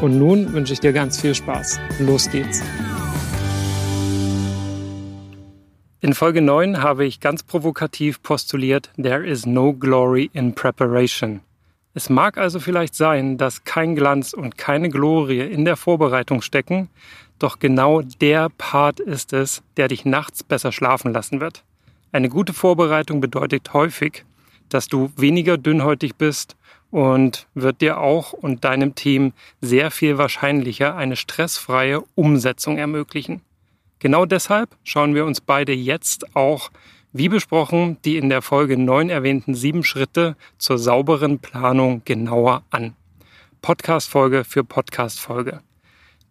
Und nun wünsche ich dir ganz viel Spaß. Los geht's. In Folge 9 habe ich ganz provokativ postuliert, There is no glory in preparation. Es mag also vielleicht sein, dass kein Glanz und keine Glorie in der Vorbereitung stecken, doch genau der Part ist es, der dich nachts besser schlafen lassen wird. Eine gute Vorbereitung bedeutet häufig, dass du weniger dünnhäutig bist und wird dir auch und deinem Team sehr viel wahrscheinlicher eine stressfreie Umsetzung ermöglichen. Genau deshalb schauen wir uns beide jetzt auch, wie besprochen, die in der Folge 9 erwähnten sieben Schritte zur sauberen Planung genauer an. Podcast-Folge für Podcast-Folge.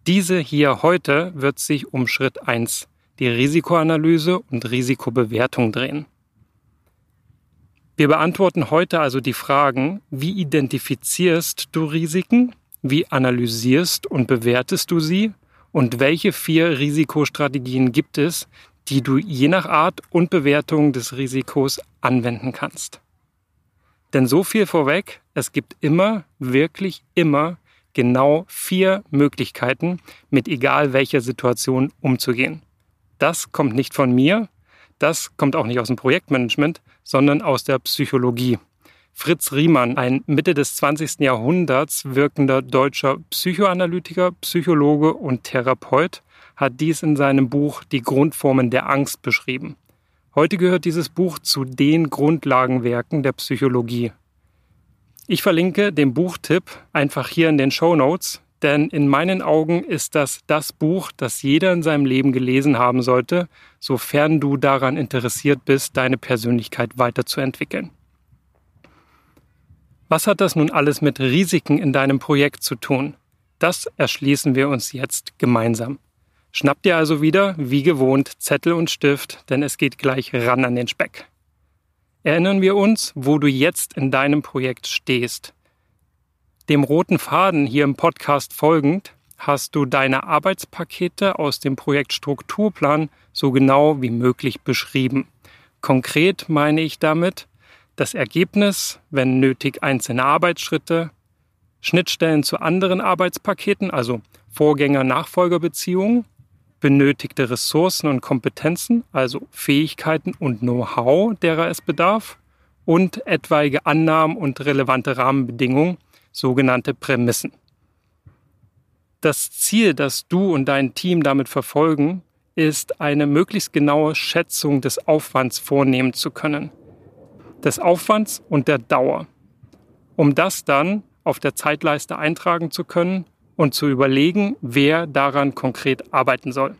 Diese hier heute wird sich um Schritt 1, die Risikoanalyse und Risikobewertung drehen. Wir beantworten heute also die Fragen, wie identifizierst du Risiken, wie analysierst und bewertest du sie und welche vier Risikostrategien gibt es, die du je nach Art und Bewertung des Risikos anwenden kannst. Denn so viel vorweg, es gibt immer, wirklich immer genau vier Möglichkeiten, mit egal welcher Situation umzugehen. Das kommt nicht von mir, das kommt auch nicht aus dem Projektmanagement, sondern aus der Psychologie. Fritz Riemann, ein Mitte des 20. Jahrhunderts wirkender deutscher Psychoanalytiker, Psychologe und Therapeut, hat dies in seinem Buch Die Grundformen der Angst beschrieben. Heute gehört dieses Buch zu den Grundlagenwerken der Psychologie. Ich verlinke den Buchtipp einfach hier in den Show Notes, denn in meinen Augen ist das das Buch, das jeder in seinem Leben gelesen haben sollte, sofern du daran interessiert bist, deine Persönlichkeit weiterzuentwickeln. Was hat das nun alles mit Risiken in deinem Projekt zu tun? Das erschließen wir uns jetzt gemeinsam. Schnapp dir also wieder, wie gewohnt, Zettel und Stift, denn es geht gleich ran an den Speck. Erinnern wir uns, wo du jetzt in deinem Projekt stehst. Dem roten Faden hier im Podcast folgend hast du deine Arbeitspakete aus dem Projektstrukturplan so genau wie möglich beschrieben. Konkret meine ich damit, das Ergebnis, wenn nötig einzelne Arbeitsschritte, Schnittstellen zu anderen Arbeitspaketen, also Vorgänger-Nachfolger-Beziehungen, benötigte Ressourcen und Kompetenzen, also Fähigkeiten und Know-how, derer es bedarf, und etwaige Annahmen und relevante Rahmenbedingungen, sogenannte Prämissen. Das Ziel, das du und dein Team damit verfolgen, ist eine möglichst genaue Schätzung des Aufwands vornehmen zu können des Aufwands und der Dauer, um das dann auf der Zeitleiste eintragen zu können und zu überlegen, wer daran konkret arbeiten soll.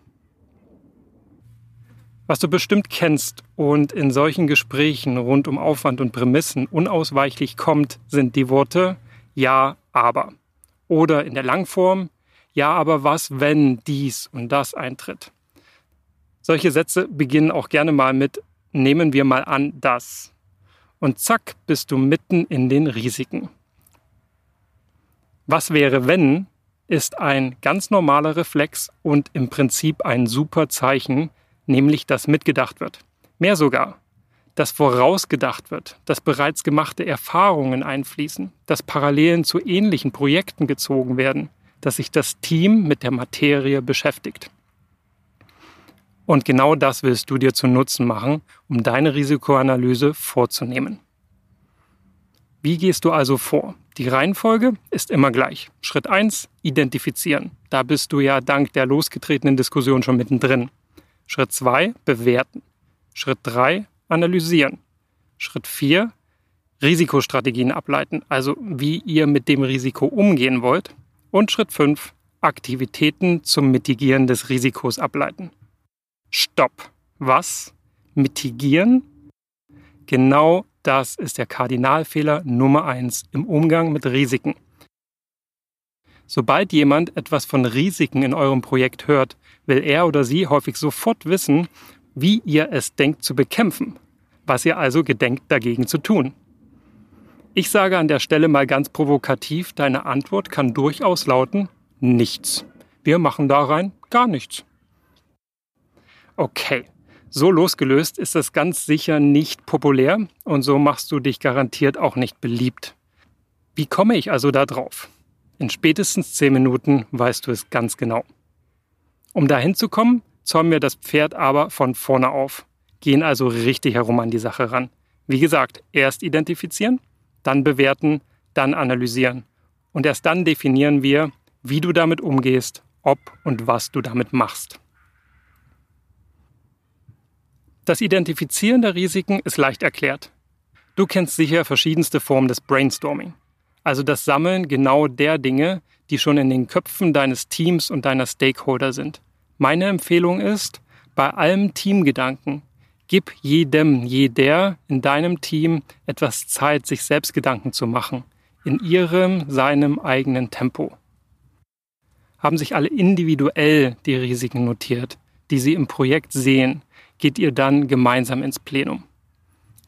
Was du bestimmt kennst und in solchen Gesprächen rund um Aufwand und Prämissen unausweichlich kommt, sind die Worte Ja, aber. Oder in der Langform Ja, aber was, wenn dies und das eintritt. Solche Sätze beginnen auch gerne mal mit Nehmen wir mal an, dass und zack bist du mitten in den Risiken. Was wäre, wenn ist ein ganz normaler Reflex und im Prinzip ein super Zeichen, nämlich dass mitgedacht wird. Mehr sogar, dass vorausgedacht wird, dass bereits gemachte Erfahrungen einfließen, dass Parallelen zu ähnlichen Projekten gezogen werden, dass sich das Team mit der Materie beschäftigt. Und genau das willst du dir zu Nutzen machen, um deine Risikoanalyse vorzunehmen. Wie gehst du also vor? Die Reihenfolge ist immer gleich. Schritt 1, identifizieren. Da bist du ja dank der losgetretenen Diskussion schon mittendrin. Schritt 2, bewerten. Schritt 3, analysieren. Schritt 4, Risikostrategien ableiten, also wie ihr mit dem Risiko umgehen wollt. Und Schritt 5, Aktivitäten zum Mitigieren des Risikos ableiten. Stopp. Was? Mitigieren? Genau das ist der Kardinalfehler Nummer eins im Umgang mit Risiken. Sobald jemand etwas von Risiken in eurem Projekt hört, will er oder sie häufig sofort wissen, wie ihr es denkt zu bekämpfen, was ihr also gedenkt dagegen zu tun. Ich sage an der Stelle mal ganz provokativ, deine Antwort kann durchaus lauten, nichts. Wir machen da rein gar nichts. Okay, so losgelöst ist das ganz sicher nicht populär und so machst du dich garantiert auch nicht beliebt. Wie komme ich also da drauf? In spätestens zehn Minuten weißt du es ganz genau. Um dahin zu kommen, zäumen wir das Pferd aber von vorne auf, gehen also richtig herum an die Sache ran. Wie gesagt, erst identifizieren, dann bewerten, dann analysieren. Und erst dann definieren wir, wie du damit umgehst, ob und was du damit machst. Das Identifizieren der Risiken ist leicht erklärt. Du kennst sicher verschiedenste Formen des Brainstorming, also das Sammeln genau der Dinge, die schon in den Köpfen deines Teams und deiner Stakeholder sind. Meine Empfehlung ist, bei allem Teamgedanken, gib jedem, jeder in deinem Team etwas Zeit, sich selbst Gedanken zu machen, in ihrem, seinem eigenen Tempo. Haben sich alle individuell die Risiken notiert, die sie im Projekt sehen, geht ihr dann gemeinsam ins Plenum.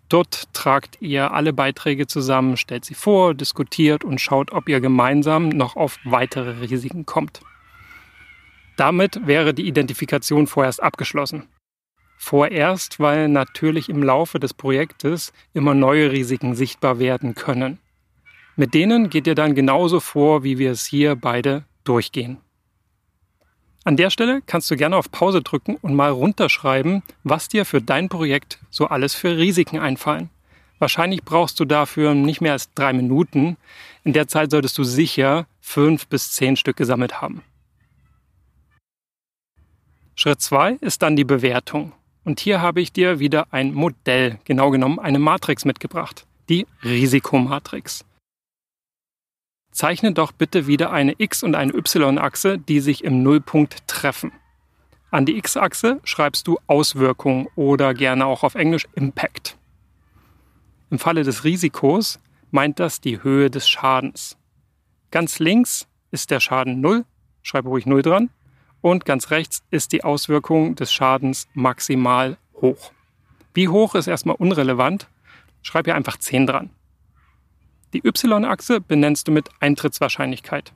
Dort tragt ihr alle Beiträge zusammen, stellt sie vor, diskutiert und schaut, ob ihr gemeinsam noch auf weitere Risiken kommt. Damit wäre die Identifikation vorerst abgeschlossen. Vorerst, weil natürlich im Laufe des Projektes immer neue Risiken sichtbar werden können. Mit denen geht ihr dann genauso vor, wie wir es hier beide durchgehen. An der Stelle kannst du gerne auf Pause drücken und mal runterschreiben, was dir für dein Projekt so alles für Risiken einfallen. Wahrscheinlich brauchst du dafür nicht mehr als drei Minuten. In der Zeit solltest du sicher fünf bis zehn Stück gesammelt haben. Schritt zwei ist dann die Bewertung. Und hier habe ich dir wieder ein Modell, genau genommen eine Matrix mitgebracht, die Risikomatrix. Zeichne doch bitte wieder eine x- und eine y-Achse, die sich im Nullpunkt treffen. An die x-Achse schreibst du Auswirkung oder gerne auch auf Englisch Impact. Im Falle des Risikos meint das die Höhe des Schadens. Ganz links ist der Schaden 0, schreibe ruhig 0 dran, und ganz rechts ist die Auswirkung des Schadens maximal hoch. Wie hoch ist erstmal unrelevant, schreib hier einfach 10 dran. Die y-Achse benennst du mit Eintrittswahrscheinlichkeit.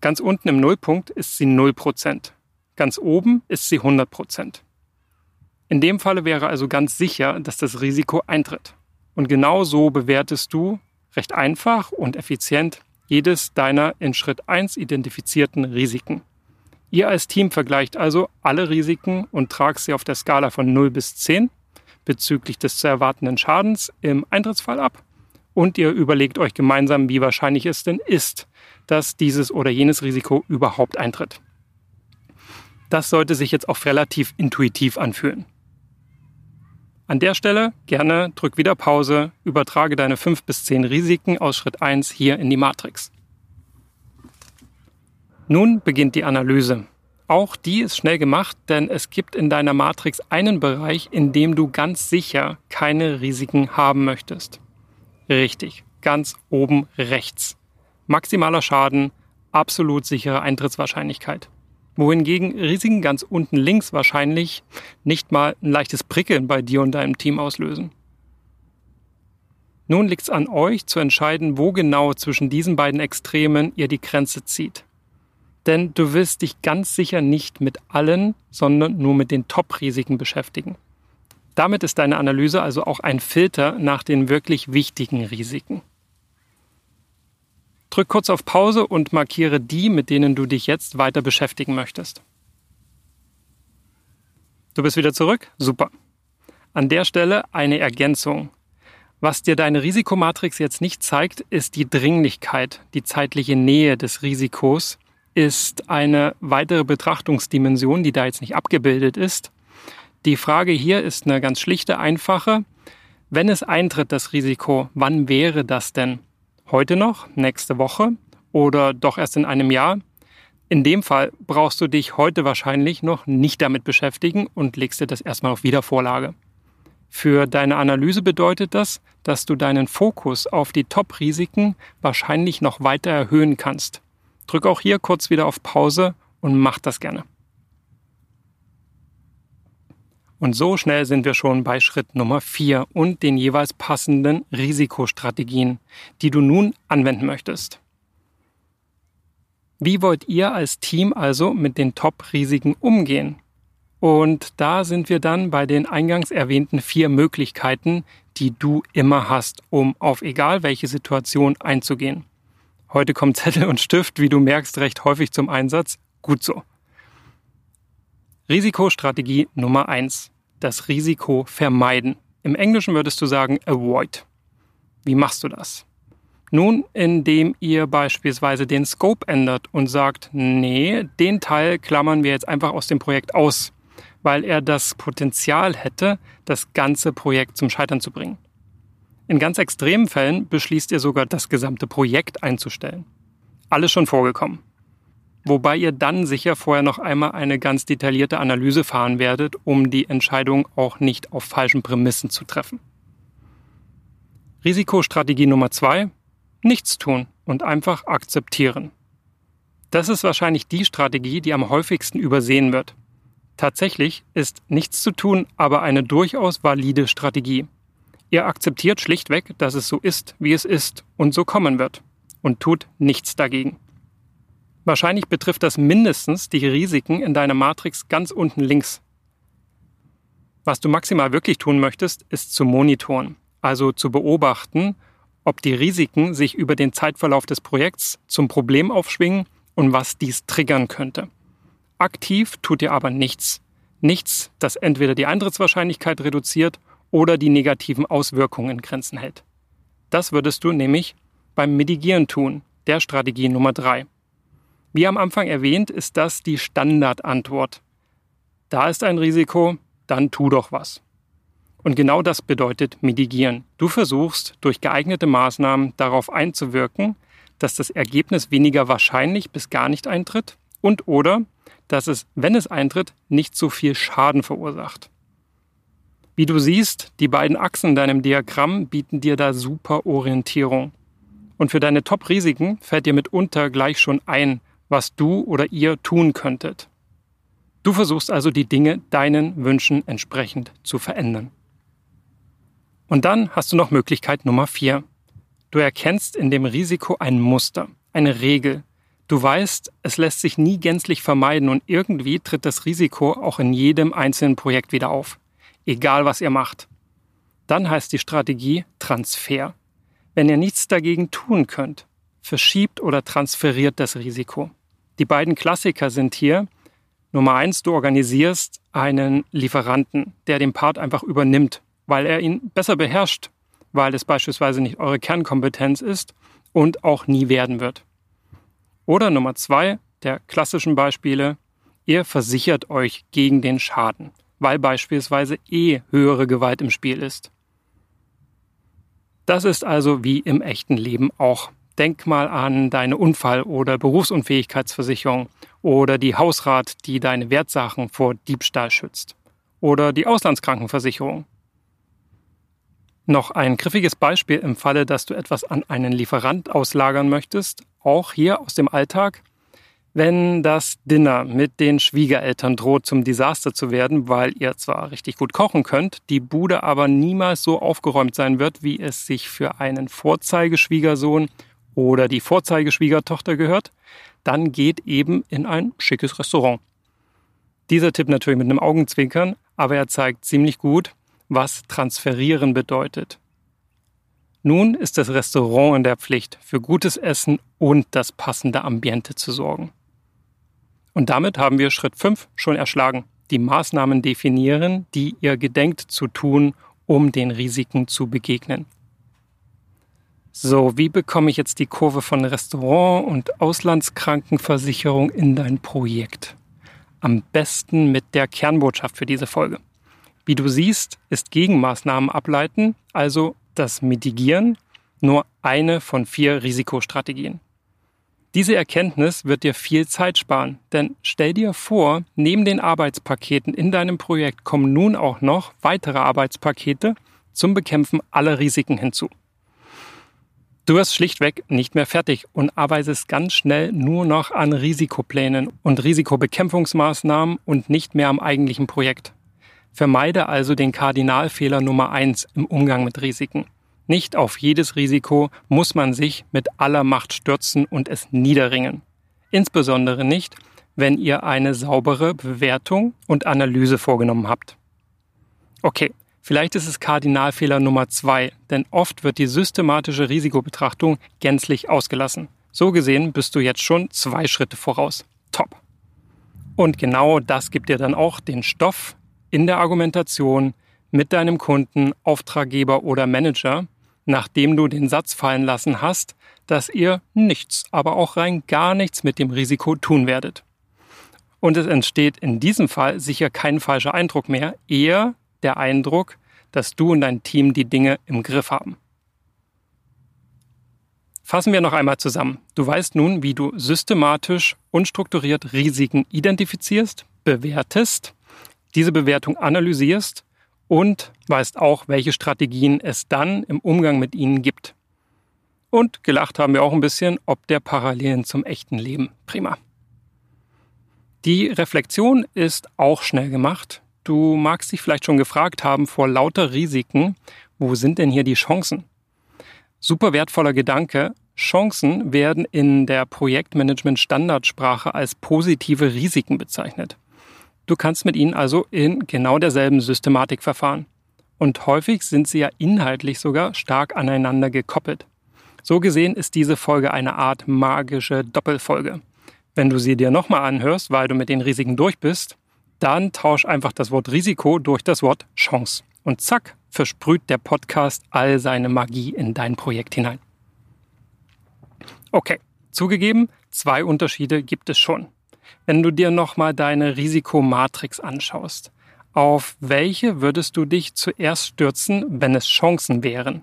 Ganz unten im Nullpunkt ist sie 0%. Ganz oben ist sie 100%. In dem Falle wäre also ganz sicher, dass das Risiko eintritt. Und genau so bewertest du recht einfach und effizient jedes deiner in Schritt 1 identifizierten Risiken. Ihr als Team vergleicht also alle Risiken und tragt sie auf der Skala von 0 bis 10 bezüglich des zu erwartenden Schadens im Eintrittsfall ab und ihr überlegt euch gemeinsam, wie wahrscheinlich es denn ist, dass dieses oder jenes Risiko überhaupt eintritt. Das sollte sich jetzt auch relativ intuitiv anfühlen. An der Stelle gerne drück wieder Pause, übertrage deine 5 bis 10 Risiken aus Schritt 1 hier in die Matrix. Nun beginnt die Analyse. Auch die ist schnell gemacht, denn es gibt in deiner Matrix einen Bereich, in dem du ganz sicher keine Risiken haben möchtest. Richtig, ganz oben rechts. Maximaler Schaden, absolut sichere Eintrittswahrscheinlichkeit. Wohingegen Risiken ganz unten links wahrscheinlich nicht mal ein leichtes Prickeln bei dir und deinem Team auslösen. Nun liegt es an euch zu entscheiden, wo genau zwischen diesen beiden Extremen ihr die Grenze zieht. Denn du wirst dich ganz sicher nicht mit allen, sondern nur mit den Top-Risiken beschäftigen. Damit ist deine Analyse also auch ein Filter nach den wirklich wichtigen Risiken. Drück kurz auf Pause und markiere die, mit denen du dich jetzt weiter beschäftigen möchtest. Du bist wieder zurück? Super. An der Stelle eine Ergänzung. Was dir deine Risikomatrix jetzt nicht zeigt, ist die Dringlichkeit, die zeitliche Nähe des Risikos ist eine weitere Betrachtungsdimension, die da jetzt nicht abgebildet ist. Die Frage hier ist eine ganz schlichte, einfache. Wenn es eintritt, das Risiko, wann wäre das denn? Heute noch? Nächste Woche? Oder doch erst in einem Jahr? In dem Fall brauchst du dich heute wahrscheinlich noch nicht damit beschäftigen und legst dir das erstmal auf Wiedervorlage. Für deine Analyse bedeutet das, dass du deinen Fokus auf die Top-Risiken wahrscheinlich noch weiter erhöhen kannst. Drück auch hier kurz wieder auf Pause und mach das gerne. Und so schnell sind wir schon bei Schritt Nummer 4 und den jeweils passenden Risikostrategien, die du nun anwenden möchtest. Wie wollt ihr als Team also mit den Top-Risiken umgehen? Und da sind wir dann bei den eingangs erwähnten vier Möglichkeiten, die du immer hast, um auf egal welche Situation einzugehen. Heute kommt Zettel und Stift, wie du merkst, recht häufig zum Einsatz. Gut so. Risikostrategie Nummer eins: Das Risiko vermeiden. Im Englischen würdest du sagen avoid. Wie machst du das? Nun, indem ihr beispielsweise den Scope ändert und sagt, nee, den Teil klammern wir jetzt einfach aus dem Projekt aus weil er das Potenzial hätte, das ganze Projekt zum Scheitern zu bringen. In ganz extremen Fällen beschließt ihr sogar, das gesamte Projekt einzustellen. Alles schon vorgekommen. Wobei ihr dann sicher vorher noch einmal eine ganz detaillierte Analyse fahren werdet, um die Entscheidung auch nicht auf falschen Prämissen zu treffen. Risikostrategie Nummer zwei: Nichts tun und einfach akzeptieren. Das ist wahrscheinlich die Strategie, die am häufigsten übersehen wird. Tatsächlich ist nichts zu tun aber eine durchaus valide Strategie. Ihr akzeptiert schlichtweg, dass es so ist, wie es ist und so kommen wird und tut nichts dagegen. Wahrscheinlich betrifft das mindestens die Risiken in deiner Matrix ganz unten links. Was du maximal wirklich tun möchtest, ist zu monitoren, also zu beobachten, ob die Risiken sich über den Zeitverlauf des Projekts zum Problem aufschwingen und was dies triggern könnte. Aktiv tut ihr aber nichts. Nichts, das entweder die Eintrittswahrscheinlichkeit reduziert oder die negativen Auswirkungen in Grenzen hält. Das würdest du nämlich beim Mitigieren tun, der Strategie Nummer drei. Wie am Anfang erwähnt, ist das die Standardantwort. Da ist ein Risiko, dann tu doch was. Und genau das bedeutet Mitigieren. Du versuchst durch geeignete Maßnahmen darauf einzuwirken, dass das Ergebnis weniger wahrscheinlich bis gar nicht eintritt und oder dass es, wenn es eintritt, nicht so viel Schaden verursacht. Wie du siehst, die beiden Achsen in deinem Diagramm bieten dir da super Orientierung. Und für deine Top-Risiken fällt dir mitunter gleich schon ein, was du oder ihr tun könntet. Du versuchst also die Dinge deinen Wünschen entsprechend zu verändern. Und dann hast du noch Möglichkeit Nummer vier. Du erkennst in dem Risiko ein Muster, eine Regel, Du weißt, es lässt sich nie gänzlich vermeiden und irgendwie tritt das Risiko auch in jedem einzelnen Projekt wieder auf. Egal was ihr macht. Dann heißt die Strategie Transfer. Wenn ihr nichts dagegen tun könnt, verschiebt oder transferiert das Risiko. Die beiden Klassiker sind hier Nummer eins, du organisierst einen Lieferanten, der den Part einfach übernimmt, weil er ihn besser beherrscht, weil es beispielsweise nicht eure Kernkompetenz ist und auch nie werden wird. Oder Nummer zwei der klassischen Beispiele, ihr versichert euch gegen den Schaden, weil beispielsweise eh höhere Gewalt im Spiel ist. Das ist also wie im echten Leben auch. Denk mal an deine Unfall- oder Berufsunfähigkeitsversicherung oder die Hausrat, die deine Wertsachen vor Diebstahl schützt. Oder die Auslandskrankenversicherung. Noch ein griffiges Beispiel im Falle, dass du etwas an einen Lieferant auslagern möchtest, auch hier aus dem Alltag. Wenn das Dinner mit den Schwiegereltern droht zum Desaster zu werden, weil ihr zwar richtig gut kochen könnt, die Bude aber niemals so aufgeräumt sein wird, wie es sich für einen Vorzeigeschwiegersohn oder die Vorzeigeschwiegertochter gehört, dann geht eben in ein schickes Restaurant. Dieser Tipp natürlich mit einem Augenzwinkern, aber er zeigt ziemlich gut, was transferieren bedeutet. Nun ist das Restaurant in der Pflicht, für gutes Essen und das passende Ambiente zu sorgen. Und damit haben wir Schritt 5 schon erschlagen. Die Maßnahmen definieren, die ihr gedenkt zu tun, um den Risiken zu begegnen. So, wie bekomme ich jetzt die Kurve von Restaurant und Auslandskrankenversicherung in dein Projekt? Am besten mit der Kernbotschaft für diese Folge. Wie du siehst, ist Gegenmaßnahmen ableiten, also das Mitigieren, nur eine von vier Risikostrategien. Diese Erkenntnis wird dir viel Zeit sparen, denn stell dir vor, neben den Arbeitspaketen in deinem Projekt kommen nun auch noch weitere Arbeitspakete zum Bekämpfen aller Risiken hinzu. Du wirst schlichtweg nicht mehr fertig und arbeitest ganz schnell nur noch an Risikoplänen und Risikobekämpfungsmaßnahmen und nicht mehr am eigentlichen Projekt. Vermeide also den Kardinalfehler Nummer eins im Umgang mit Risiken. Nicht auf jedes Risiko muss man sich mit aller Macht stürzen und es niederringen. Insbesondere nicht, wenn ihr eine saubere Bewertung und Analyse vorgenommen habt. Okay, vielleicht ist es Kardinalfehler Nummer zwei, denn oft wird die systematische Risikobetrachtung gänzlich ausgelassen. So gesehen bist du jetzt schon zwei Schritte voraus. Top. Und genau das gibt dir dann auch den Stoff in der Argumentation mit deinem Kunden, Auftraggeber oder Manager, nachdem du den Satz fallen lassen hast, dass ihr nichts, aber auch rein gar nichts mit dem Risiko tun werdet. Und es entsteht in diesem Fall sicher kein falscher Eindruck mehr, eher der Eindruck, dass du und dein Team die Dinge im Griff haben. Fassen wir noch einmal zusammen. Du weißt nun, wie du systematisch und strukturiert Risiken identifizierst, bewertest, diese Bewertung analysierst und weißt auch, welche Strategien es dann im Umgang mit ihnen gibt. Und gelacht haben wir auch ein bisschen, ob der Parallelen zum echten Leben. Prima. Die Reflexion ist auch schnell gemacht. Du magst dich vielleicht schon gefragt haben vor lauter Risiken, wo sind denn hier die Chancen? Super wertvoller Gedanke. Chancen werden in der Projektmanagement Standardsprache als positive Risiken bezeichnet. Du kannst mit ihnen also in genau derselben Systematik verfahren. Und häufig sind sie ja inhaltlich sogar stark aneinander gekoppelt. So gesehen ist diese Folge eine Art magische Doppelfolge. Wenn du sie dir nochmal anhörst, weil du mit den Risiken durch bist, dann tausch einfach das Wort Risiko durch das Wort Chance. Und zack, versprüht der Podcast all seine Magie in dein Projekt hinein. Okay, zugegeben, zwei Unterschiede gibt es schon wenn du dir nochmal deine Risikomatrix anschaust. Auf welche würdest du dich zuerst stürzen, wenn es Chancen wären?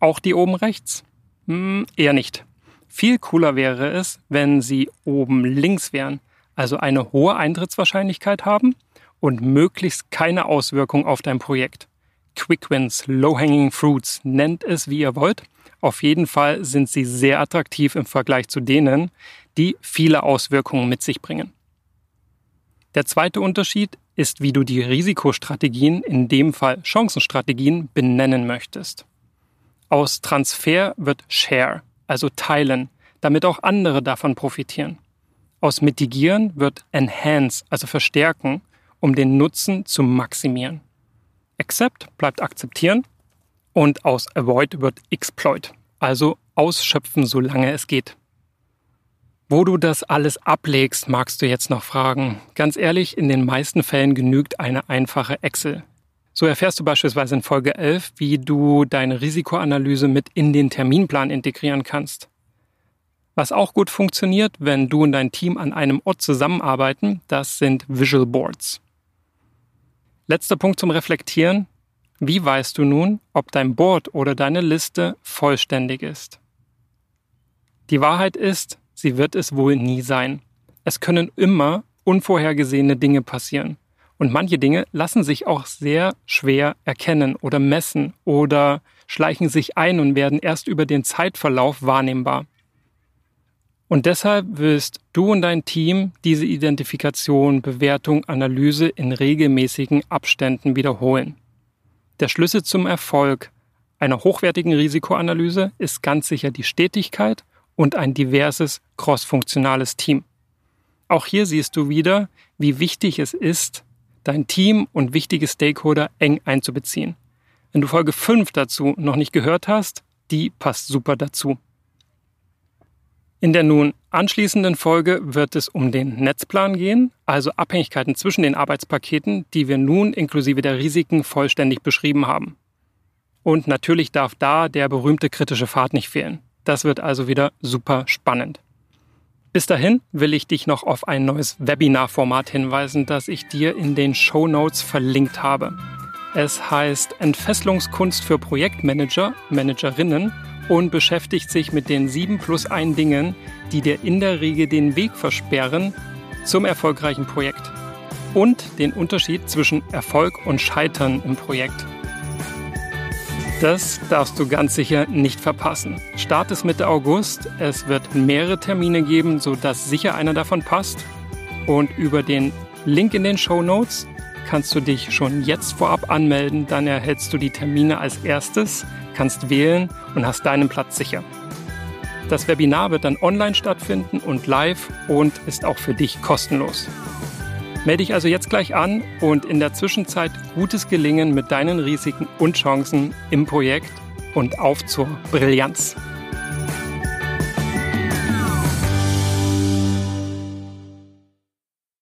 Auch die oben rechts? Hm, eher nicht. Viel cooler wäre es, wenn sie oben links wären, also eine hohe Eintrittswahrscheinlichkeit haben und möglichst keine Auswirkung auf dein Projekt. Quick Wins, Low-Hanging Fruits, nennt es wie ihr wollt. Auf jeden Fall sind sie sehr attraktiv im Vergleich zu denen, die viele Auswirkungen mit sich bringen. Der zweite Unterschied ist, wie du die Risikostrategien, in dem Fall Chancenstrategien, benennen möchtest. Aus Transfer wird Share, also teilen, damit auch andere davon profitieren. Aus Mitigieren wird Enhance, also verstärken, um den Nutzen zu maximieren. Accept bleibt akzeptieren und aus Avoid wird Exploit, also ausschöpfen, solange es geht. Wo du das alles ablegst, magst du jetzt noch fragen. Ganz ehrlich, in den meisten Fällen genügt eine einfache Excel. So erfährst du beispielsweise in Folge 11, wie du deine Risikoanalyse mit in den Terminplan integrieren kannst. Was auch gut funktioniert, wenn du und dein Team an einem Ort zusammenarbeiten, das sind Visual Boards. Letzter Punkt zum Reflektieren. Wie weißt du nun, ob dein Board oder deine Liste vollständig ist? Die Wahrheit ist, Sie wird es wohl nie sein. Es können immer unvorhergesehene Dinge passieren. Und manche Dinge lassen sich auch sehr schwer erkennen oder messen oder schleichen sich ein und werden erst über den Zeitverlauf wahrnehmbar. Und deshalb wirst du und dein Team diese Identifikation, Bewertung, Analyse in regelmäßigen Abständen wiederholen. Der Schlüssel zum Erfolg einer hochwertigen Risikoanalyse ist ganz sicher die Stetigkeit und ein diverses crossfunktionales Team. Auch hier siehst du wieder, wie wichtig es ist, dein Team und wichtige Stakeholder eng einzubeziehen. Wenn du Folge 5 dazu noch nicht gehört hast, die passt super dazu. In der nun anschließenden Folge wird es um den Netzplan gehen, also Abhängigkeiten zwischen den Arbeitspaketen, die wir nun inklusive der Risiken vollständig beschrieben haben. Und natürlich darf da der berühmte kritische Pfad nicht fehlen. Das wird also wieder super spannend. Bis dahin will ich dich noch auf ein neues Webinar-Format hinweisen, das ich dir in den Show Notes verlinkt habe. Es heißt Entfesselungskunst für Projektmanager, Managerinnen und beschäftigt sich mit den sieben plus ein Dingen, die dir in der Regel den Weg versperren zum erfolgreichen Projekt und den Unterschied zwischen Erfolg und Scheitern im Projekt. Das darfst du ganz sicher nicht verpassen. Start ist Mitte August. Es wird mehrere Termine geben, sodass sicher einer davon passt. Und über den Link in den Show Notes kannst du dich schon jetzt vorab anmelden. Dann erhältst du die Termine als erstes, kannst wählen und hast deinen Platz sicher. Das Webinar wird dann online stattfinden und live und ist auch für dich kostenlos. Melde dich also jetzt gleich an und in der Zwischenzeit gutes Gelingen mit deinen Risiken und Chancen im Projekt und auf zur Brillanz.